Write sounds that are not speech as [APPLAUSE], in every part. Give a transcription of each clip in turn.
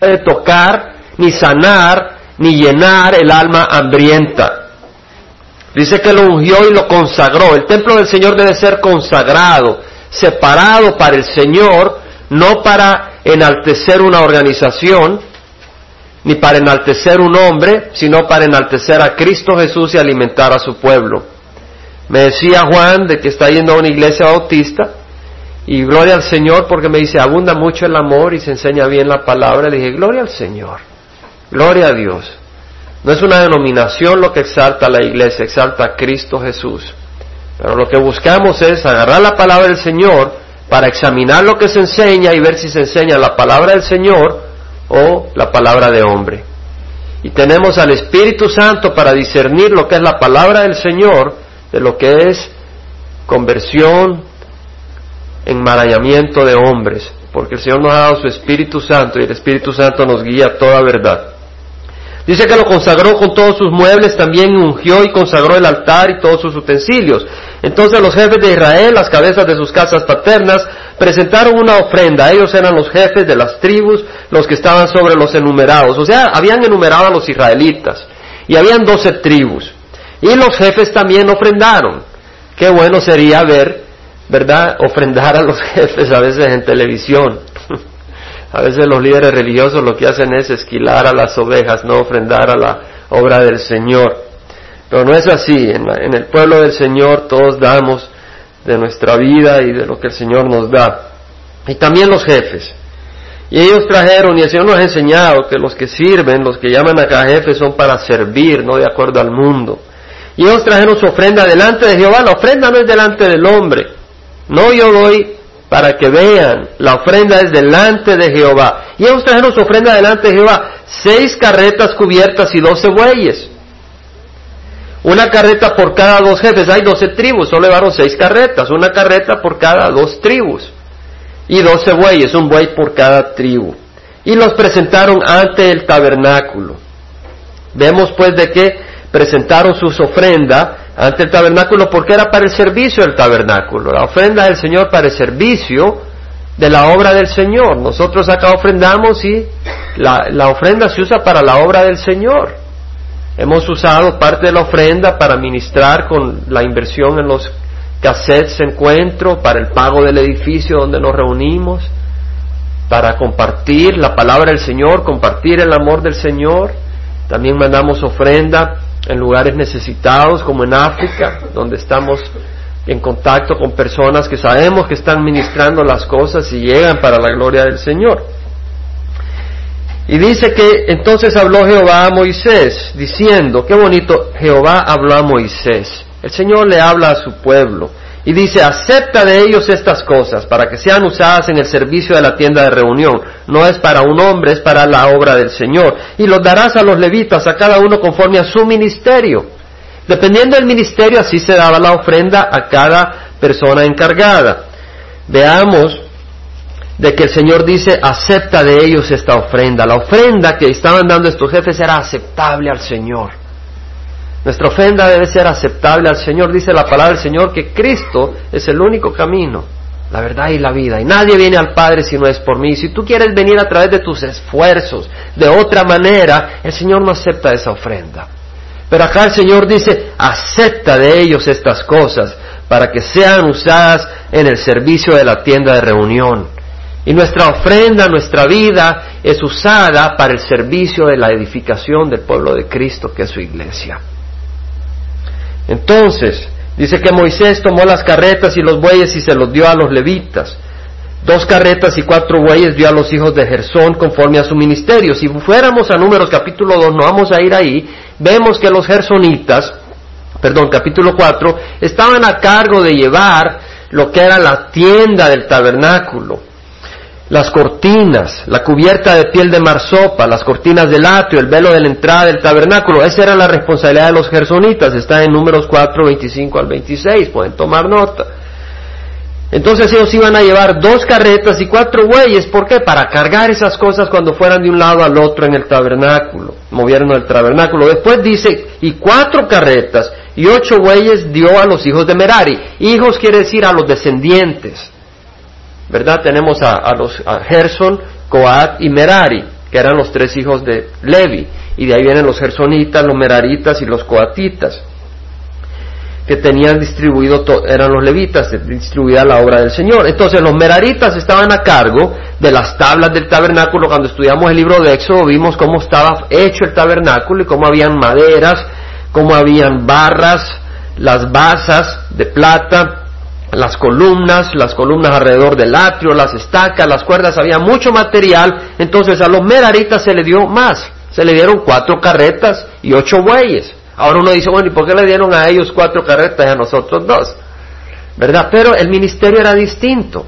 puede tocar, ni sanar, ni llenar el alma hambrienta. Dice que lo ungió y lo consagró. El templo del Señor debe ser consagrado, separado para el Señor, no para enaltecer una organización, ni para enaltecer un hombre, sino para enaltecer a Cristo Jesús y alimentar a su pueblo. Me decía Juan de que está yendo a una iglesia bautista y gloria al Señor porque me dice, abunda mucho el amor y se enseña bien la palabra. Le dije, gloria al Señor, gloria a Dios. No es una denominación lo que exalta la iglesia, exalta a Cristo Jesús. Pero lo que buscamos es agarrar la palabra del Señor para examinar lo que se enseña y ver si se enseña la palabra del Señor o la palabra de hombre. Y tenemos al Espíritu Santo para discernir lo que es la palabra del Señor de lo que es conversión, enmarañamiento de hombres, porque el Señor nos ha dado su Espíritu Santo y el Espíritu Santo nos guía a toda verdad. Dice que lo consagró con todos sus muebles, también ungió y consagró el altar y todos sus utensilios. Entonces los jefes de Israel, las cabezas de sus casas paternas, presentaron una ofrenda. Ellos eran los jefes de las tribus, los que estaban sobre los enumerados. O sea, habían enumerado a los israelitas. Y habían doce tribus. Y los jefes también ofrendaron. Qué bueno sería ver, ¿verdad? Ofrendar a los [LAUGHS] jefes a veces en televisión. [LAUGHS] A veces los líderes religiosos lo que hacen es esquilar a las ovejas, no ofrendar a la obra del Señor. Pero no es así. En, el pueblo del Señor todos damos de nuestra vida y de lo que el Señor nos da. Y también los jefes. Y ellos trajeron, y el Señor nos ha enseñado que los que sirven, los que llaman acá jefes, son para servir, no de acuerdo al mundo. Y ellos trajeron su ofrenda delante de Jehová. La ofrenda no es delante del hombre. No yo doy para que vean, la ofrenda es delante de Jehová. Y ellos trajeron su ofrenda delante de Jehová, seis carretas cubiertas y doce bueyes. Una carreta por cada dos jefes, hay doce tribus, solo llevaron seis carretas, una carreta por cada dos tribus. Y doce bueyes, un buey por cada tribu. Y los presentaron ante el tabernáculo. Vemos pues de que presentaron sus ofrendas ante el tabernáculo porque era para el servicio del tabernáculo. La ofrenda del Señor para el servicio de la obra del Señor. Nosotros acá ofrendamos y la, la ofrenda se usa para la obra del Señor. Hemos usado parte de la ofrenda para ministrar con la inversión en los cassettes encuentro, para el pago del edificio donde nos reunimos, para compartir la palabra del Señor, compartir el amor del Señor. También mandamos ofrenda en lugares necesitados como en África, donde estamos en contacto con personas que sabemos que están ministrando las cosas y llegan para la gloria del Señor. Y dice que entonces habló Jehová a Moisés, diciendo, qué bonito, Jehová habló a Moisés. El Señor le habla a su pueblo y dice, acepta de ellos estas cosas para que sean usadas en el servicio de la tienda de reunión. No es para un hombre, es para la obra del Señor. Y los darás a los levitas, a cada uno conforme a su ministerio. Dependiendo del ministerio, así se daba la ofrenda a cada persona encargada. Veamos de que el Señor dice, acepta de ellos esta ofrenda. La ofrenda que estaban dando estos jefes era aceptable al Señor. Nuestra ofrenda debe ser aceptable al Señor. Dice la palabra del Señor que Cristo es el único camino, la verdad y la vida. Y nadie viene al Padre si no es por mí. Si tú quieres venir a través de tus esfuerzos, de otra manera, el Señor no acepta esa ofrenda. Pero acá el Señor dice, acepta de ellos estas cosas para que sean usadas en el servicio de la tienda de reunión. Y nuestra ofrenda, nuestra vida es usada para el servicio de la edificación del pueblo de Cristo, que es su iglesia. Entonces, dice que Moisés tomó las carretas y los bueyes y se los dio a los levitas. Dos carretas y cuatro bueyes dio a los hijos de Gersón conforme a su ministerio. Si fuéramos a números capítulo 2, no vamos a ir ahí, vemos que los gersonitas, perdón, capítulo 4, estaban a cargo de llevar lo que era la tienda del tabernáculo las cortinas, la cubierta de piel de marsopa, las cortinas del atrio, el velo de la entrada del tabernáculo. Esa era la responsabilidad de los gersonitas. Está en números 4, 25 al 26. Pueden tomar nota. Entonces ellos iban a llevar dos carretas y cuatro bueyes. ¿Por qué? Para cargar esas cosas cuando fueran de un lado al otro en el tabernáculo. Movieron el tabernáculo. Después dice, y cuatro carretas y ocho bueyes dio a los hijos de Merari. Hijos quiere decir a los descendientes. ¿Verdad? Tenemos a, los a Gerson, Coat y Merari. que eran los tres hijos de Levi, y de ahí vienen los gersonitas, los meraritas y los coatitas, que tenían distribuido, eran los levitas, distribuida la obra del Señor. Entonces los meraritas estaban a cargo de las tablas del tabernáculo. Cuando estudiamos el libro de Éxodo vimos cómo estaba hecho el tabernáculo y cómo habían maderas, cómo habían barras, las basas de plata, las columnas, las columnas alrededor del atrio, las estacas, las cuerdas, había mucho material, entonces a los meraritas se le dio más, se le dieron cuatro carretas y ocho bueyes. Ahora uno dice, bueno, ¿y por qué le dieron a ellos cuatro carretas y a nosotros dos? ¿Verdad? Pero el ministerio era distinto.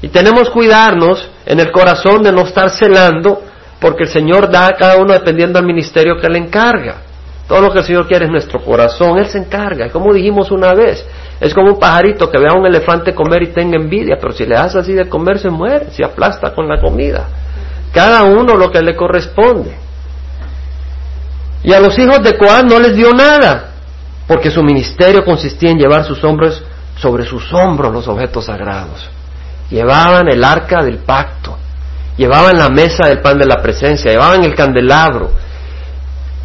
Y tenemos que cuidarnos en el corazón de no estar celando, porque el Señor da a cada uno dependiendo del ministerio que le encarga. Todo lo que el Señor quiere es nuestro corazón, Él se encarga. Como dijimos una vez, es como un pajarito que ve a un elefante comer y tenga envidia, pero si le das así de comer se muere, se aplasta con la comida. Cada uno lo que le corresponde. Y a los hijos de Coán no les dio nada, porque su ministerio consistía en llevar sus hombros sobre sus hombros los objetos sagrados. Llevaban el arca del pacto, llevaban la mesa del pan de la presencia, llevaban el candelabro,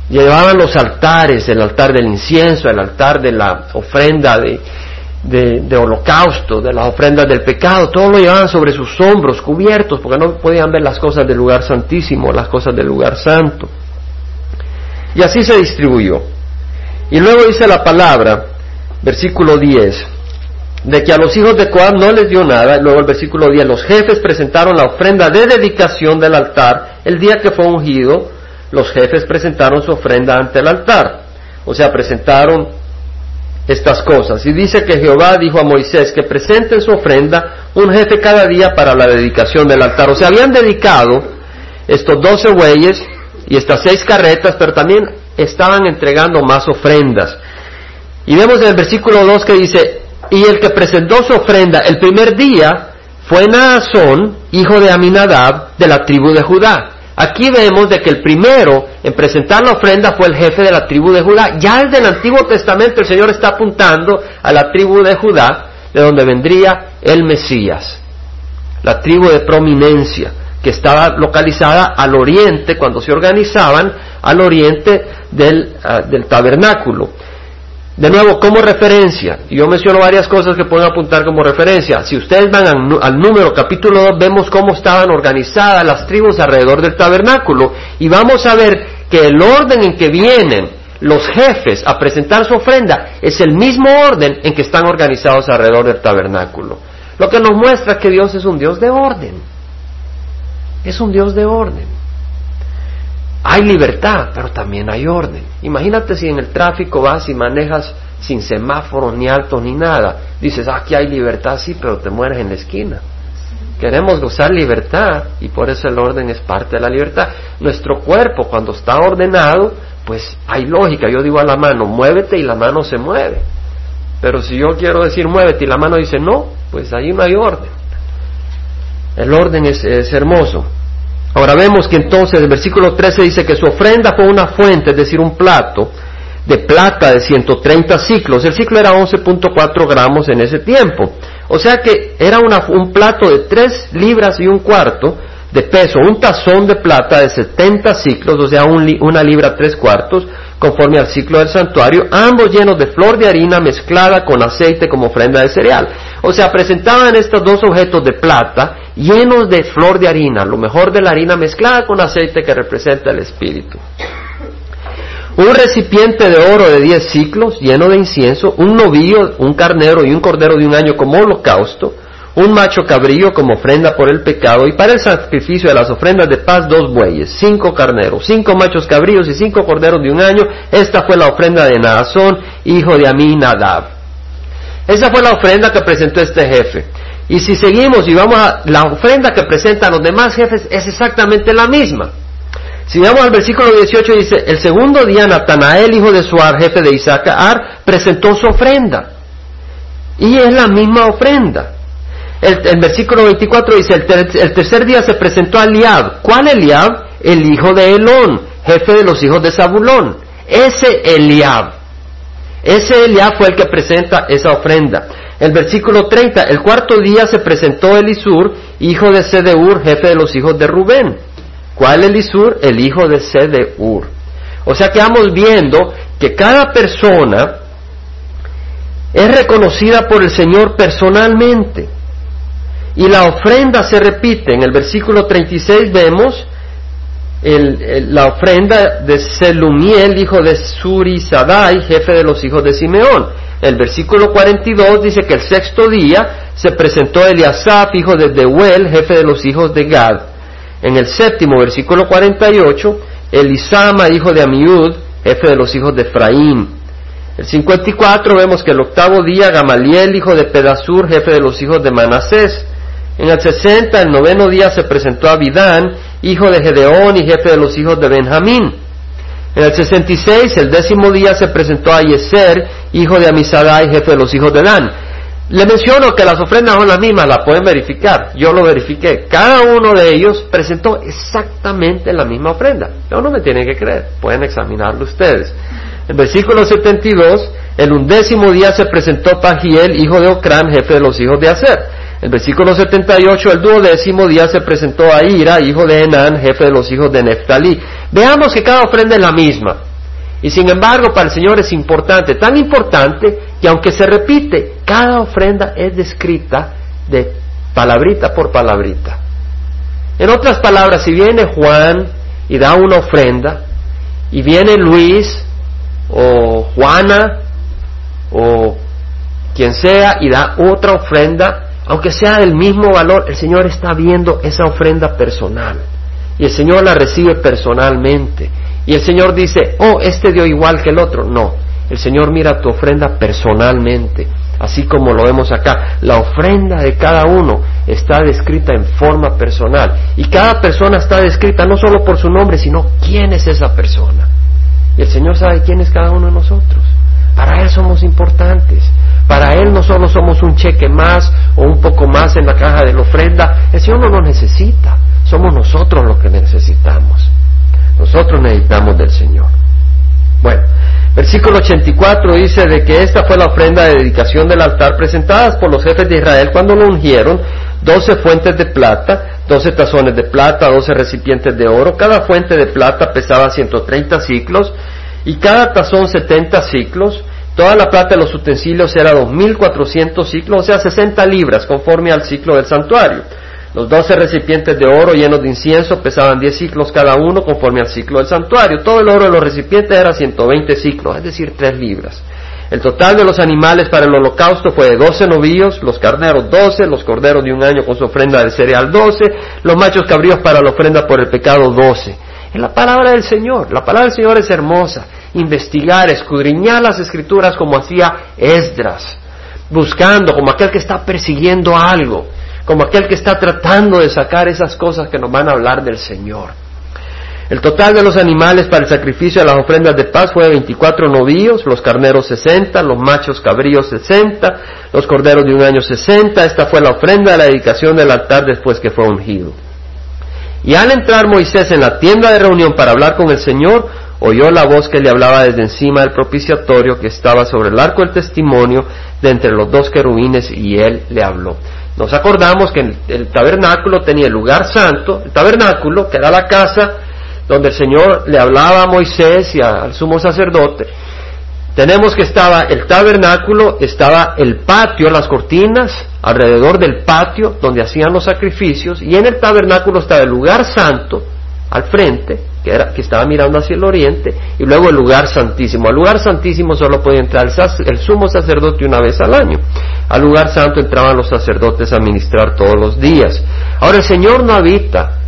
llevaban los altares, el altar del incienso, el altar de la ofrenda de, holocausto, de las ofrendas del pecado, todo lo llevaban sobre sus hombros, cubiertos, porque no podían ver las cosas del lugar santísimo, las cosas del lugar santo. Y así se distribuyó. Y luego dice la palabra, versículo 10, de que a los hijos de Coab no les dio nada. Luego el versículo 10, los jefes presentaron la ofrenda de dedicación del altar el día que fue ungido. Los jefes presentaron su ofrenda ante el altar. O sea, presentaron estas cosas. Y dice que Jehová dijo a Moisés que presenten su ofrenda un jefe cada día para la dedicación del altar. O sea, habían dedicado estos doce bueyes y estas seis carretas, pero también estaban entregando más ofrendas. Y vemos en el versículo 2 que dice, y el que presentó su ofrenda el primer día fue Naasón, hijo de Aminadab, de la tribu de Judá. Aquí vemos de que el primero en presentar la ofrenda fue el jefe de la tribu de Judá. Ya desde el Antiguo Testamento el Señor está apuntando a la tribu de Judá, de donde vendría el Mesías, la tribu de prominencia que estaba localizada al oriente, cuando se organizaban, al oriente del, ah, del tabernáculo. De nuevo, como referencia, yo menciono varias cosas que pueden apuntar como referencia. Si ustedes van al, número capítulo 2, vemos cómo estaban organizadas las tribus alrededor del tabernáculo, y vamos a ver que el orden en que vienen los jefes a presentar su ofrenda es el mismo orden en que están organizados alrededor del tabernáculo. Lo que nos muestra que Dios es un Dios de orden es un Dios de orden. Hay libertad, pero también hay orden. Imagínate si en el tráfico vas y manejas sin semáforo, ni alto, ni nada. Dices, aquí hay libertad, sí, pero te mueres en la esquina. Queremos gozar libertad y por eso el orden es parte de la libertad. Nuestro cuerpo, cuando está ordenado, pues hay lógica. Yo digo a la mano, muévete y la mano se mueve. Pero si yo quiero decir muévete y la mano dice no, pues ahí no hay orden. El orden es, hermoso. Ahora vemos que entonces el versículo 13 dice que su ofrenda fue una fuente, es decir, un plato de plata de 130 ciclos. El ciclo era 11.4 gramos en ese tiempo. O sea que era un plato de 3 libras y un cuarto de peso, un tazón de plata de 70 ciclos, o sea, una libra tres cuartos, conforme al ciclo del santuario, ambos llenos de flor de harina mezclada con aceite como ofrenda de cereal. O sea, presentaban estos dos objetos de plata llenos de flor de harina, lo mejor de la harina mezclada con aceite que representa el espíritu. Un recipiente de oro de diez ciclos lleno de incienso, un novillo, un carnero y un cordero de un año como holocausto, un macho cabrillo como ofrenda por el pecado, y para el sacrificio de las ofrendas de paz dos bueyes, cinco carneros, cinco machos cabrillos y cinco corderos de un año. Esta fue la ofrenda de Naasón, hijo de Aminadab. Esa fue la ofrenda que presentó este jefe. Y si seguimos y vamos a la ofrenda que presentan los demás jefes, es exactamente la misma. Si vamos al versículo 18 dice, el segundo día Natanael, hijo de Suar, jefe de Isaacar, presentó su ofrenda. Y es la misma ofrenda. El, versículo 24 dice, el, tercer día se presentó a Eliab. ¿Cuál Eliab? El hijo de Elón, jefe de los hijos de Zabulón. Ese Eliab. Ese Eliab fue el que presenta esa ofrenda. El versículo 30, el cuarto día se presentó Elisur, hijo de Sedeur, jefe de los hijos de Rubén. ¿Cuál Elisur? El hijo de Sedeur. O sea que vamos viendo que cada persona es reconocida por el Señor personalmente. Y la ofrenda se repite. En el versículo 36 vemos la ofrenda de Selumiel, hijo de Surisadai, jefe de los hijos de Simeón. El versículo 42 dice que el sexto día se presentó Eliasaf, hijo de Deuel, jefe de los hijos de Gad. En el séptimo, versículo 48, Elisama, hijo de Amiud, jefe de los hijos de Efraín. El 54 vemos que el octavo día Gamaliel, hijo de Pedasur, jefe de los hijos de Manasés. En el 60, el noveno día se presentó Abidán, hijo de Gedeón y jefe de los hijos de Benjamín. En el 66, el décimo día se presentó a Yeser, hijo de Amisadai, jefe de los hijos de Dan. Le menciono que las ofrendas son las mismas, la pueden verificar. Yo lo verifiqué. Cada uno de ellos presentó exactamente la misma ofrenda. No, no me tienen que creer. Pueden examinarlo ustedes. En versículo 72, el undécimo día se presentó Pagiel, hijo de Ocrán, jefe de los hijos de Aser. En versículo 78, el duodécimo día se presentó a Ira, hijo de Enán, jefe de los hijos de Neftalí. Veamos que cada ofrenda es la misma. Y sin embargo, para el Señor es importante, tan importante que aunque se repite, cada ofrenda es descrita de palabrita por palabrita. En otras palabras, si viene Juan y da una ofrenda, y viene Luis o Juana o quien sea y da otra ofrenda, aunque sea del mismo valor, el Señor está viendo esa ofrenda personal y el Señor la recibe personalmente. Y el Señor dice, oh, este dio igual que el otro. No, el Señor mira tu ofrenda personalmente, así como lo vemos acá. La ofrenda de cada uno está descrita en forma personal. Y cada persona está descrita no solo por su nombre, sino quién es esa persona. Y el Señor sabe quién es cada uno de nosotros. Para Él somos importantes. Para Él no solo somos un cheque más o un poco más en la caja de la ofrenda. El Señor no nos necesita. Somos nosotros los que necesitamos. Nosotros necesitamos del Señor. Bueno, versículo 84 dice de que esta fue la ofrenda de dedicación del altar presentadas por los jefes de Israel cuando lo ungieron, doce fuentes de plata, doce tazones de plata, doce recipientes de oro, cada fuente de plata pesaba 130 ciclos y cada tazón 70 ciclos, toda la plata de los utensilios era 2.400 ciclos, o sea, 60 libras conforme al ciclo del santuario. Los doce recipientes de oro llenos de incienso pesaban diez ciclos cada uno conforme al ciclo del santuario. Todo el oro de los recipientes era 120 ciclos, es decir, tres libras. El total de los animales para el holocausto fue de doce novillos, los carneros doce, los corderos de un año con su ofrenda de cereal doce, los machos cabríos para la ofrenda por el pecado doce. Es la palabra del Señor. La palabra del Señor es hermosa. Investigar, escudriñar las escrituras como hacía Esdras, buscando como aquel que está persiguiendo algo como aquel que está tratando de sacar esas cosas que nos van a hablar del Señor. El total de los animales para el sacrificio de las ofrendas de paz fue 24 novillos, los carneros 60, los machos cabríos 60, los corderos de un año 60. Esta fue la ofrenda de la dedicación del altar después que fue ungido. Y al entrar Moisés en la tienda de reunión para hablar con el Señor, oyó la voz que le hablaba desde encima del propiciatorio que estaba sobre el arco del testimonio de entre los dos querubines y él le habló. Nos acordamos que el, tabernáculo tenía el lugar santo, el tabernáculo, que era la casa donde el Señor le hablaba a Moisés y al sumo sacerdote. Tenemos que estaba el tabernáculo, estaba el patio, las cortinas, alrededor del patio donde hacían los sacrificios, y en el tabernáculo estaba el lugar santo, al frente, que, estaba mirando hacia el oriente, y luego el lugar santísimo. Al lugar santísimo solo podía entrar el, sumo sacerdote una vez al año. Al lugar santo entraban los sacerdotes a ministrar todos los días. Ahora el Señor no habita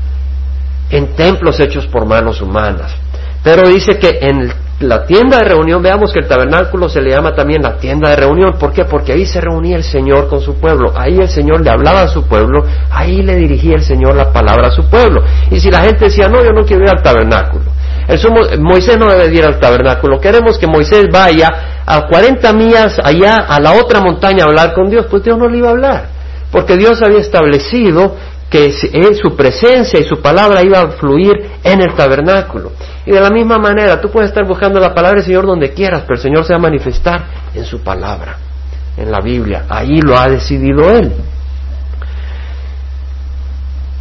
en templos hechos por manos humanas, pero dice que en el la tienda de reunión, veamos que el tabernáculo se le llama también la tienda de reunión. ¿Por qué? Porque ahí se reunía el Señor con su pueblo. Ahí el Señor le hablaba a su pueblo. Ahí le dirigía el Señor la palabra a su pueblo. Y si la gente decía, no, yo no quiero ir al tabernáculo. El Moisés no debe ir al tabernáculo. Queremos que Moisés vaya a 40 millas allá a la otra montaña a hablar con Dios. Pues Dios no le iba a hablar. Porque Dios había establecido que su presencia y su palabra iba a fluir en el tabernáculo. Y de la misma manera, tú puedes estar buscando la palabra del Señor donde quieras, pero el Señor se va a manifestar en su palabra, en la Biblia. Ahí lo ha decidido Él.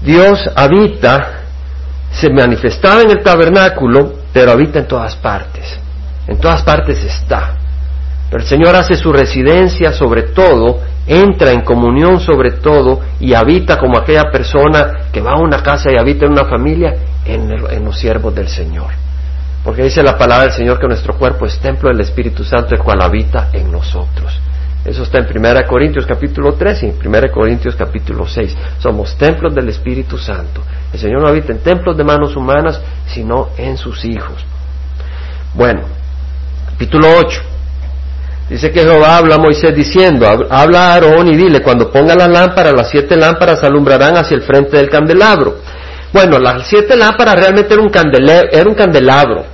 Dios habita se manifestaba en el tabernáculo, pero habita en todas partes. En todas partes está. Pero el Señor hace su residencia sobre todo, entra en comunión sobre todo y habita como aquella persona que va a una casa y habita en una familia en, en los siervos del Señor. Porque dice la palabra del Señor que nuestro cuerpo es templo del Espíritu Santo, el cual habita en nosotros. Eso está en 1 Corintios capítulo 3 y en 1 Corintios capítulo 6. Somos templos del Espíritu Santo. El Señor no habita en templos de manos humanas, sino en sus hijos. Bueno, capítulo 8. Dice que Jehová habla a Moisés diciendo, habla a Aarón y dile, cuando ponga la lámpara, las siete lámparas alumbrarán hacia el frente del candelabro. Bueno, las siete lámparas realmente era un, era un candelabro.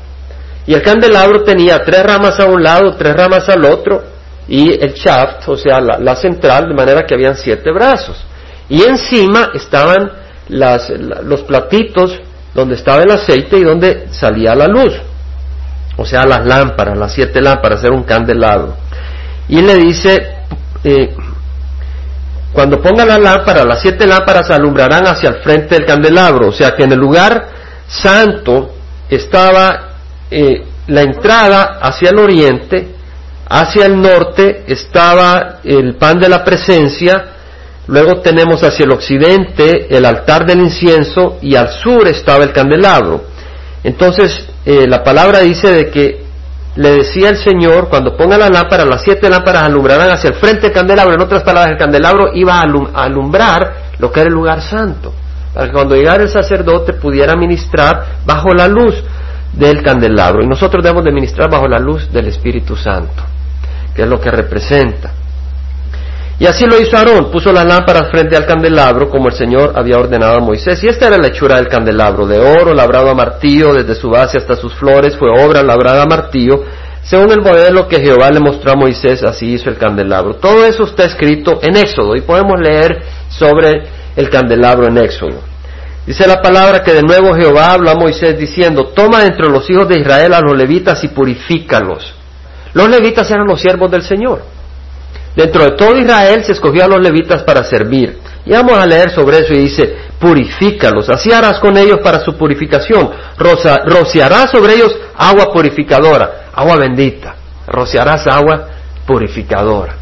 Y el candelabro tenía tres ramas a un lado, tres ramas al otro, y el shaft, o sea, la, central, de manera que habían siete brazos. Y encima estaban los platitos donde estaba el aceite y donde salía la luz. O sea, las lámparas, las siete lámparas, era un candelabro. Y le dice, eh, cuando ponga la lámpara, las siete lámparas alumbrarán hacia el frente del candelabro. O sea, que en el lugar santo estaba eh, la entrada hacia el oriente Hacia el norte estaba el pan de la presencia, luego tenemos hacia el occidente el altar del incienso y al sur estaba el candelabro. Entonces eh, la palabra dice de que le decía el Señor, cuando ponga la lámpara, las siete lámparas alumbrarán hacia el frente del candelabro. En otras palabras, el candelabro iba a alumbrar lo que era el lugar santo, para que cuando llegara el sacerdote pudiera ministrar bajo la luz del candelabro. Y nosotros debemos de ministrar bajo la luz del Espíritu Santo que es lo que representa. Y así lo hizo Aarón, puso las lámparas frente al candelabro como el Señor había ordenado a Moisés. Y esta era la hechura del candelabro, de oro labrado a martillo, desde su base hasta sus flores, fue obra labrada a martillo, según el modelo que Jehová le mostró a Moisés, así hizo el candelabro. Todo eso está escrito en Éxodo y podemos leer sobre el candelabro en Éxodo. Dice la palabra que de nuevo Jehová habla a Moisés diciendo, toma entre los hijos de Israel a los levitas y purifícalos los levitas eran los siervos del Señor. Dentro de todo Israel se escogió a los levitas para servir. Y vamos a leer sobre eso y dice, purifícalos, así harás con ellos para su purificación, rociarás sobre ellos agua purificadora, agua bendita, rociarás agua purificadora.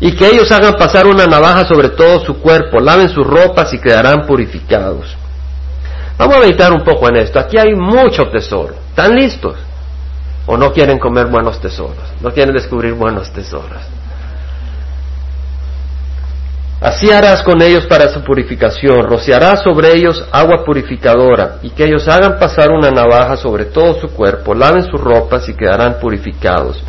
Y que ellos hagan pasar una navaja sobre todo su cuerpo, laven sus ropas y quedarán purificados. Vamos a meditar un poco en esto. Aquí hay mucho tesoro. ¿Están listos? o no quieren comer buenos tesoros, no quieren descubrir buenos tesoros. Así harás con ellos para su purificación, rociarás sobre ellos agua purificadora, y que ellos hagan pasar una navaja sobre todo su cuerpo, laven sus ropas y quedarán purificados.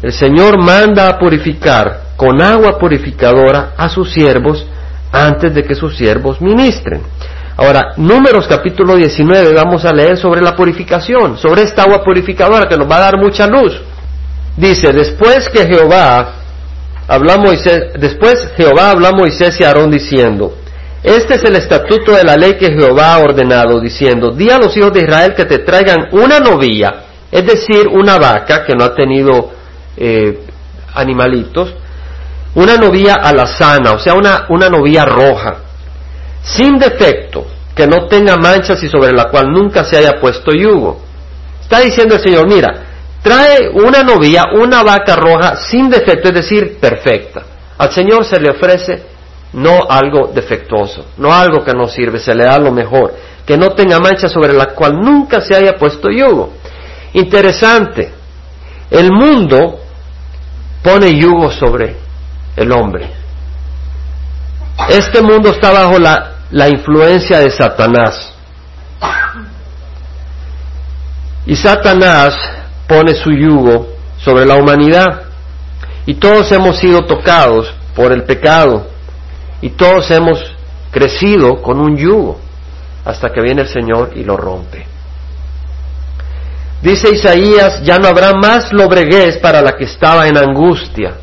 El Señor manda a purificar con agua purificadora a sus siervos antes de que sus siervos ministren. Ahora, Números capítulo 19, vamos a leer sobre la purificación, sobre esta agua purificadora que nos va a dar mucha luz. Dice, después que Jehová habla Moisés, después Jehová habló a Moisés y a Aarón diciendo, este es el estatuto de la ley que Jehová ha ordenado, diciendo, di a los hijos de Israel que te traigan una novilla, es decir, una vaca que no ha tenido eh, animalitos, una novilla alazana, o sea, una, una roja, sin defecto, que no tenga manchas y sobre la cual nunca se haya puesto yugo. Está diciendo el Señor, mira, trae una novia, una vaca roja sin defecto, es decir, perfecta. Al Señor se le ofrece no algo defectuoso, no algo que no sirve, se le da lo mejor, que no tenga mancha sobre la cual nunca se haya puesto yugo. Interesante, el mundo pone yugo sobre el hombre. Este mundo está bajo la la influencia de Satanás. Y Satanás pone su yugo sobre la humanidad. Y todos hemos sido tocados por el pecado. Y todos hemos crecido con un yugo hasta que viene el Señor y lo rompe. Dice Isaías, ya no habrá más lobreguez para la que estaba en angustia.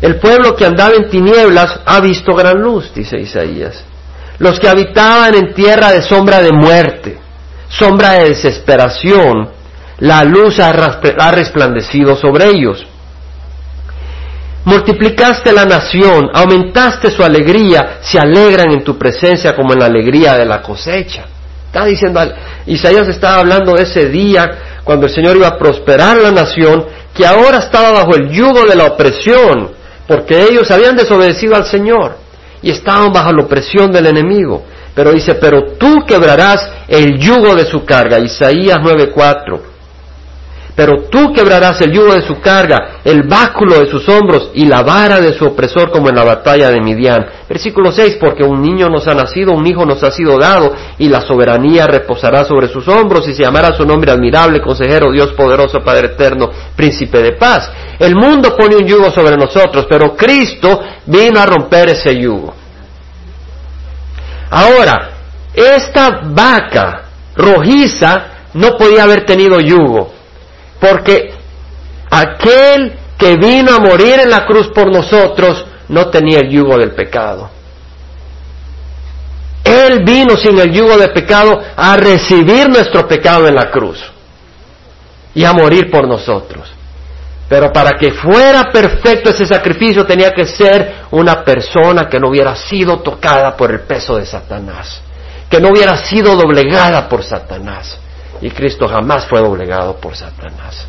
El pueblo que andaba en tinieblas ha visto gran luz, dice Isaías. Los que habitaban en tierra de sombra de muerte, sombra de desesperación, la luz ha resplandecido sobre ellos. multiplicaste la nación, aumentaste su alegría, se alegran en tu presencia como en la alegría de la cosecha. Está diciendo, Isaías estaba hablando de ese día cuando el Señor iba a prosperar la nación, que ahora estaba bajo el yugo de la opresión, porque ellos habían desobedecido al Señor y estaban bajo la opresión del enemigo. Pero dice, pero tú quebrarás el yugo de su carga. Isaías 9:4. Pero tú quebrarás el yugo de su carga, el báculo de sus hombros y la vara de su opresor como en la batalla de Midian. Versículo 6, porque un niño nos ha nacido, un hijo nos ha sido dado, y la soberanía reposará sobre sus hombros, y se llamará su nombre admirable, consejero, Dios poderoso, Padre eterno, príncipe de paz. El mundo pone un yugo sobre nosotros, pero Cristo vino a romper ese yugo. Ahora, esta vaca rojiza no podía haber tenido yugo porque aquel que vino a morir en la cruz por nosotros no tenía el yugo del pecado. Él vino sin el yugo del pecado a recibir nuestro pecado en la cruz y a morir por nosotros. Pero para que fuera perfecto ese sacrificio tenía que ser una persona que no hubiera sido tocada por el peso de Satanás, que no hubiera sido doblegada por Satanás. Y Cristo jamás fue doblegado por Satanás.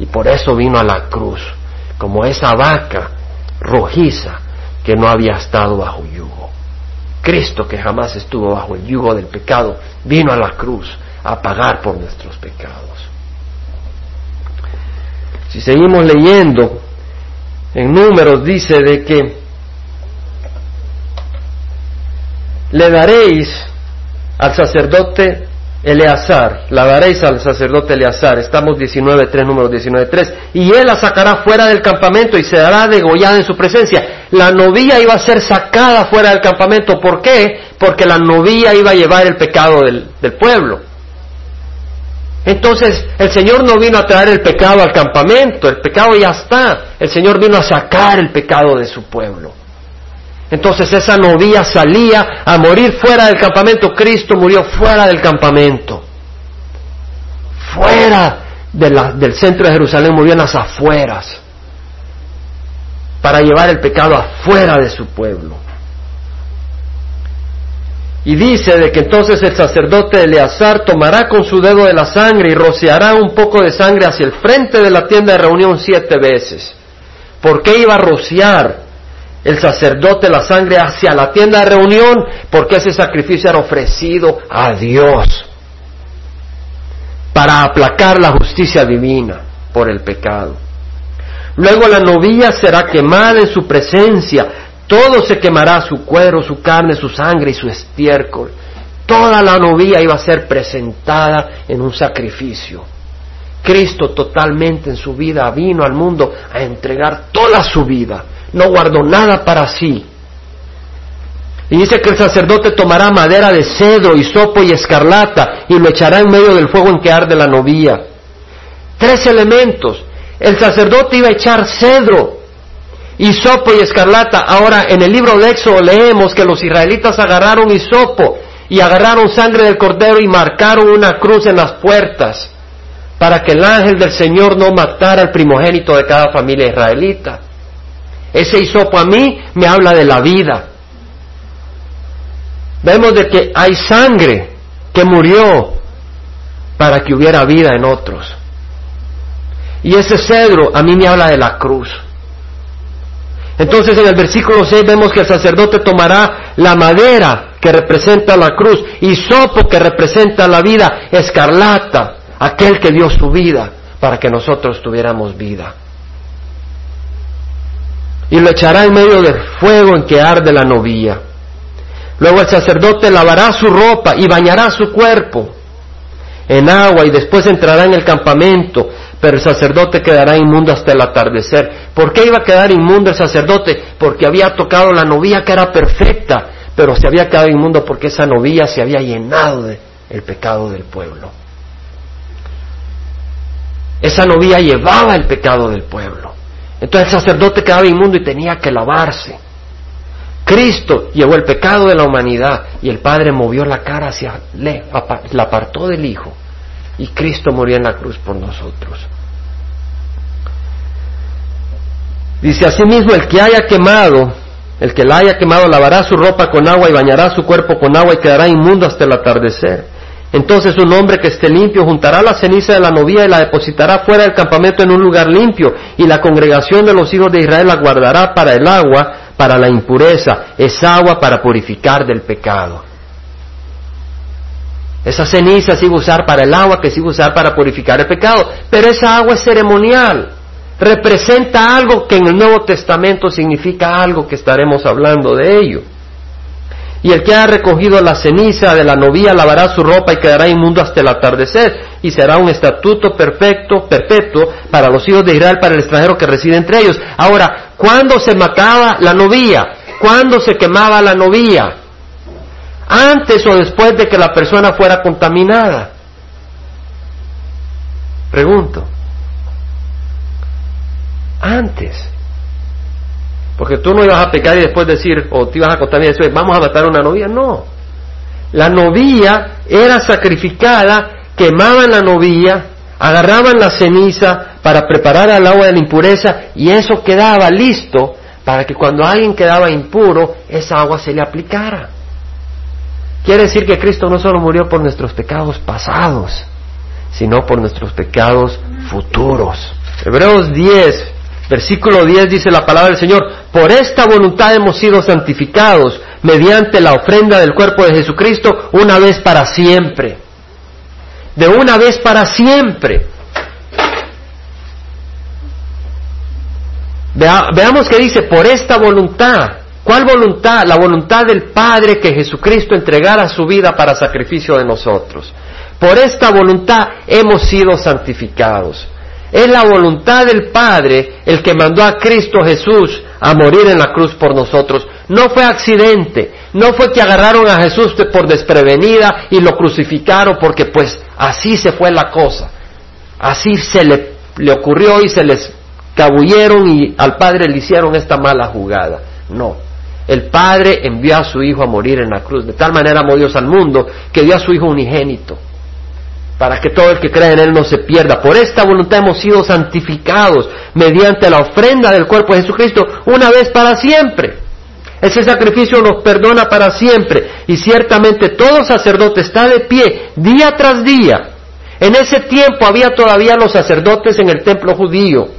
Y por eso vino a la cruz, como esa vaca rojiza que no había estado bajo yugo. Cristo, que jamás estuvo bajo el yugo del pecado, vino a la cruz a pagar por nuestros pecados. Si seguimos leyendo, en números dice de que le daréis al sacerdote Eleazar, la daréis al sacerdote Eleazar, estamos 19.3, número 19.3, y él la sacará fuera del campamento y se dará degollada en su presencia. La novia iba a ser sacada fuera del campamento, ¿por qué? Porque la novia iba a llevar el pecado del pueblo. Entonces el Señor no vino a traer el pecado al campamento, el pecado ya está, el Señor vino a sacar el pecado de su pueblo. Entonces esa novia salía a morir fuera del campamento. Cristo murió fuera del campamento. Fuera del centro de Jerusalén, murió en las afueras. Para llevar el pecado afuera de su pueblo. Y dice de que entonces el sacerdote Eleazar tomará con su dedo de la sangre y rociará un poco de sangre hacia el frente de la tienda de reunión siete veces. ¿Por qué iba a rociar? el sacerdote la sangre hacia la tienda de reunión porque ese sacrificio era ofrecido a Dios para aplacar la justicia divina por el pecado. Luego la novia será quemada en su presencia, todo se quemará, su cuero, su carne, su sangre y su estiércol. Toda la novia iba a ser presentada en un sacrificio. Cristo totalmente en su vida vino al mundo a entregar toda su vida no guardó nada para sí. Y dice que el sacerdote tomará madera de cedro, sopo y escarlata y lo echará en medio del fuego en que arde la novía. Tres elementos. El sacerdote iba a echar cedro, sopo y escarlata. Ahora, en el libro de Éxodo leemos que los israelitas agarraron hisopo y agarraron sangre del cordero y marcaron una cruz en las puertas para que el ángel del Señor no matara al primogénito de cada familia israelita. Ese hisopo a mí me habla de la vida. Vemos de que hay sangre que murió para que hubiera vida en otros. Y ese cedro a mí me habla de la cruz. Entonces en el versículo 6 vemos que el sacerdote tomará la madera que representa la cruz, y sopo que representa la vida, escarlata, aquel que dio su vida para que nosotros tuviéramos vida y lo echará en medio del fuego en que arde la novilla. Luego el sacerdote lavará su ropa y bañará su cuerpo en agua y después entrará en el campamento, pero el sacerdote quedará inmundo hasta el atardecer. ¿Por qué iba a quedar inmundo el sacerdote? Porque había tocado la novilla que era perfecta, pero se había quedado inmundo porque esa novilla se había llenado del pecado del pueblo. Esa novilla llevaba el pecado del pueblo. Entonces el sacerdote quedaba inmundo y tenía que lavarse. Cristo llevó el pecado de la humanidad y el Padre movió la cara hacia, le, la apartó del Hijo y Cristo murió en la cruz por nosotros. Dice asimismo, el que haya quemado, el que la haya quemado lavará su ropa con agua y bañará su cuerpo con agua y quedará inmundo hasta el atardecer. Entonces un hombre que esté limpio juntará la ceniza de la novia y la depositará fuera del campamento en un lugar limpio, y la congregación de los hijos de Israel la guardará para el agua, para la impureza, es agua para purificar del pecado. Esa ceniza se iba a usar para el agua que se iba a usar para purificar el pecado, pero esa agua es ceremonial, representa algo que en el Nuevo Testamento significa algo que estaremos hablando de ello. Y el que ha recogido la ceniza de la novia lavará su ropa y quedará inmundo hasta el atardecer, y será un estatuto perfecto, perpetuo para los hijos de Israel, para el extranjero que reside entre ellos. Ahora, ¿cuándo se mataba la novia? ¿Cuándo se quemaba la novia? ¿Antes o después de que la persona fuera contaminada? Pregunto. Antes. Porque tú no ibas a pecar y después decir, o te ibas a contaminar y decir, vamos a matar a una novia. No. La novia era sacrificada, quemaban la novia, agarraban la ceniza para preparar el agua de la impureza y eso quedaba listo para que cuando alguien quedaba impuro, esa agua se le aplicara. Quiere decir que Cristo no solo murió por nuestros pecados pasados, sino por nuestros pecados futuros. Hebreos 10, Versículo 10 dice la palabra del Señor, por esta voluntad hemos sido santificados mediante la ofrenda del cuerpo de Jesucristo una vez para siempre. De una vez para siempre. veamos que dice, por esta voluntad. ¿Cuál voluntad? La voluntad del Padre que Jesucristo entregara su vida para sacrificio de nosotros. Por esta voluntad hemos sido santificados. Es la voluntad del Padre el que mandó a Cristo Jesús a morir en la cruz por nosotros. No fue accidente, no fue que agarraron a Jesús por desprevenida y lo crucificaron porque pues así se fue la cosa. Así se le, le ocurrió y se les cabulleron y al Padre le hicieron esta mala jugada. No. El Padre envió a su Hijo a morir en la cruz. De tal manera amó Dios al mundo que dio a su Hijo unigénito para que todo el que cree en Él no se pierda. Por esta voluntad hemos sido santificados mediante la ofrenda del cuerpo de Jesucristo una vez para siempre. Ese sacrificio nos perdona para siempre y ciertamente todo sacerdote está de pie día tras día. En ese tiempo había todavía los sacerdotes en el templo judío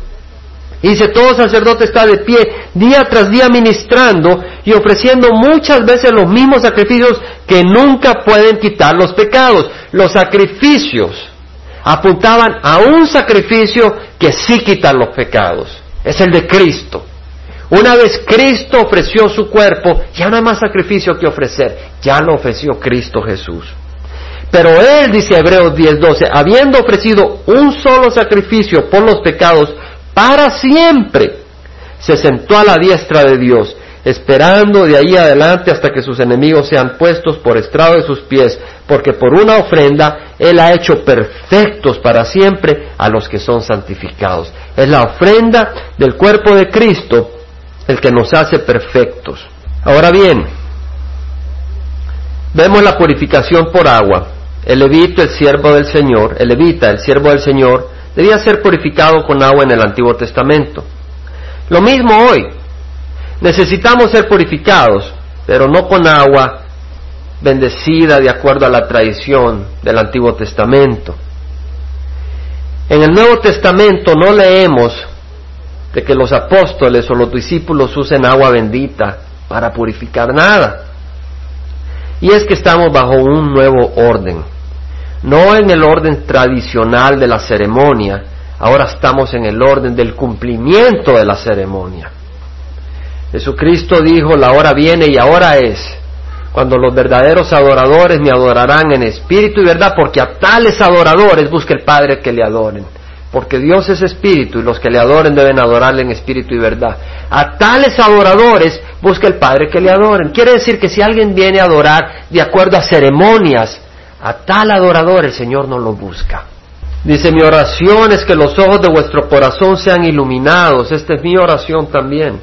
dice, todo sacerdote está de pie día tras día ministrando y ofreciendo muchas veces los mismos sacrificios que nunca pueden quitar los pecados. Los sacrificios apuntaban a un sacrificio que sí quita los pecados. Es el de Cristo. Una vez Cristo ofreció su cuerpo, ya no hay más sacrificio que ofrecer, ya lo ofreció Cristo Jesús. Pero Él, dice Hebreos 10:12, habiendo ofrecido un solo sacrificio por los pecados, para siempre, se sentó a la diestra de Dios, esperando de ahí adelante hasta que sus enemigos sean puestos por estrado de sus pies, porque por una ofrenda Él ha hecho perfectos para siempre a los que son santificados. Es la ofrenda del cuerpo de Cristo el que nos hace perfectos. Ahora bien, vemos la purificación por agua. El levito, el siervo del Señor, el levita, el siervo del Señor, debía ser purificado con agua en el Antiguo Testamento. Lo mismo hoy. Necesitamos ser purificados, pero no con agua bendecida de acuerdo a la tradición del Antiguo Testamento. En el Nuevo Testamento no leemos de que los apóstoles o los discípulos usen agua bendita para purificar nada. Y es que estamos bajo un nuevo orden no en el orden tradicional de la ceremonia, ahora estamos en el orden del cumplimiento de la ceremonia. Jesucristo dijo, la hora viene y ahora es, cuando los verdaderos adoradores me adorarán en espíritu y verdad, porque a tales adoradores busca el Padre que le adoren. Porque Dios es espíritu y los que le adoren deben adorarle en espíritu y verdad. A tales adoradores busca el Padre que le adoren. Quiere decir que si alguien viene a adorar de acuerdo a ceremonias, a tal adorador el Señor no lo busca. Dice, mi oración es que los ojos de vuestro corazón sean iluminados. Esta es mi oración también.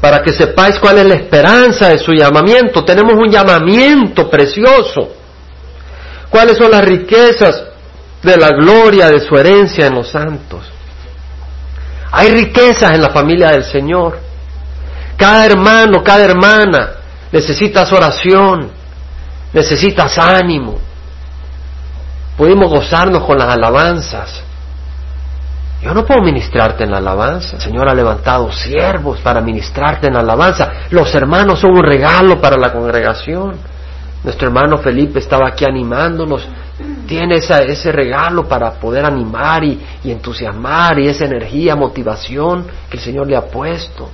Para que sepáis cuál es la esperanza de su llamamiento. Tenemos un llamamiento precioso. ¿Cuáles son las riquezas de la gloria de su herencia en los santos? Hay riquezas en la familia del Señor. Cada hermano, cada hermana necesitas oración, necesitas ánimo. Pudimos gozarnos con las alabanzas. Yo no puedo ministrarte en la alabanza. El Señor ha levantado siervos para ministrarte en la alabanza. Los hermanos son un regalo para la congregación. Nuestro hermano Felipe estaba aquí animándonos. Tiene ese regalo para poder animar y, y entusiasmar y esa energía, motivación que el Señor le ha puesto.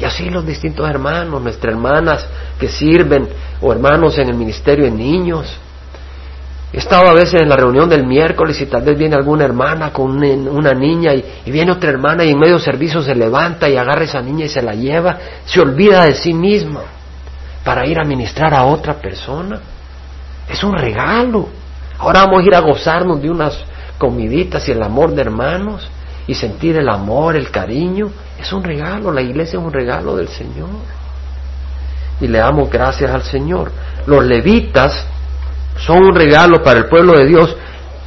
Y así los distintos hermanos, nuestras hermanas que sirven o hermanos en el ministerio de niños. He estado a veces en la reunión del miércoles y tal vez viene alguna hermana con una niña y, viene otra hermana y en medio servicio se levanta y agarra a esa niña y se la lleva, se olvida de sí misma para ir a ministrar a otra persona. Es un regalo. Ahora vamos a ir a gozarnos de unas comiditas y el amor de hermanos y sentir el amor, el cariño. Es un regalo, la iglesia es un regalo del Señor. Y le damos gracias al Señor. Los levitas son un regalo para el pueblo de Dios.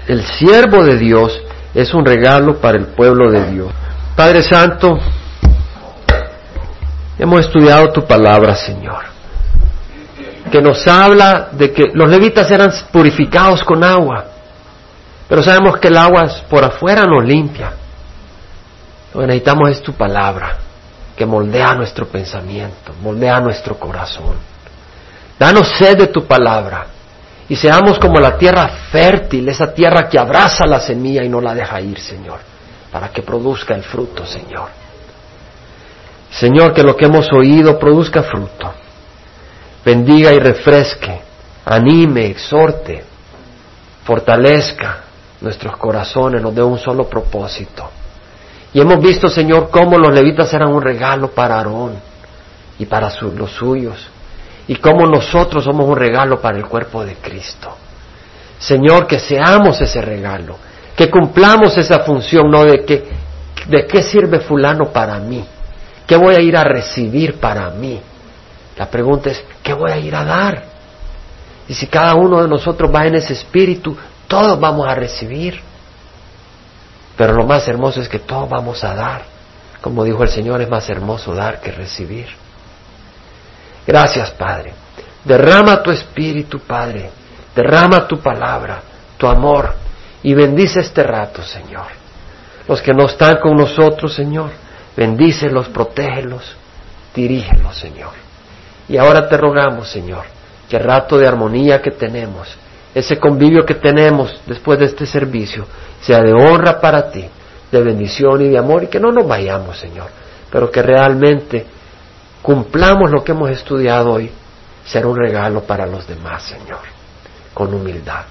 El siervo de Dios es un regalo para el pueblo de Dios. Padre Santo, hemos estudiado tu palabra, Señor, que nos habla de que los levitas eran purificados con agua, pero sabemos que el agua por afuera no limpia. Lo que necesitamos es tu palabra, que moldea nuestro pensamiento, moldea nuestro corazón. Danos sed de tu palabra y seamos como la tierra fértil, esa tierra que abraza la semilla y no la deja ir, Señor, para que produzca el fruto, Señor. Señor, que lo que hemos oído produzca fruto. Bendiga y refresque, anime, exhorte, fortalezca nuestros corazones, nos dé un solo propósito. Y hemos visto, Señor, cómo los levitas eran un regalo para Aarón y para los suyos y cómo nosotros somos un regalo para el cuerpo de Cristo. Señor, que seamos ese regalo, que cumplamos esa función, no de que, de qué sirve fulano para mí, qué voy a ir a recibir para mí. La pregunta es, ¿qué voy a ir a dar? Y si cada uno de nosotros va en ese espíritu, todos vamos a recibir. Pero lo más hermoso es que todos vamos a dar. Como dijo el Señor, es más hermoso dar que recibir. Gracias, Padre. Derrama tu espíritu, Padre. Derrama tu palabra, tu amor. Y bendice este rato, Señor. Los que no están con nosotros, Señor, bendícelos, protégelos, dirígelos, Señor. Y ahora te rogamos, Señor, que el rato de armonía que tenemos, ese convivio que tenemos después de este servicio, sea de honra para ti, de bendición y de amor, y que no nos vayamos, Señor, pero que realmente cumplamos lo que hemos estudiado hoy, ser un regalo para los demás, Señor, con humildad.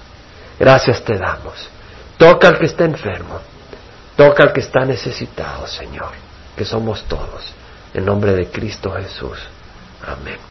Gracias te damos. Toca al que está enfermo, toca al que está necesitado, Señor, que somos todos. En nombre de Cristo Jesús. Amén.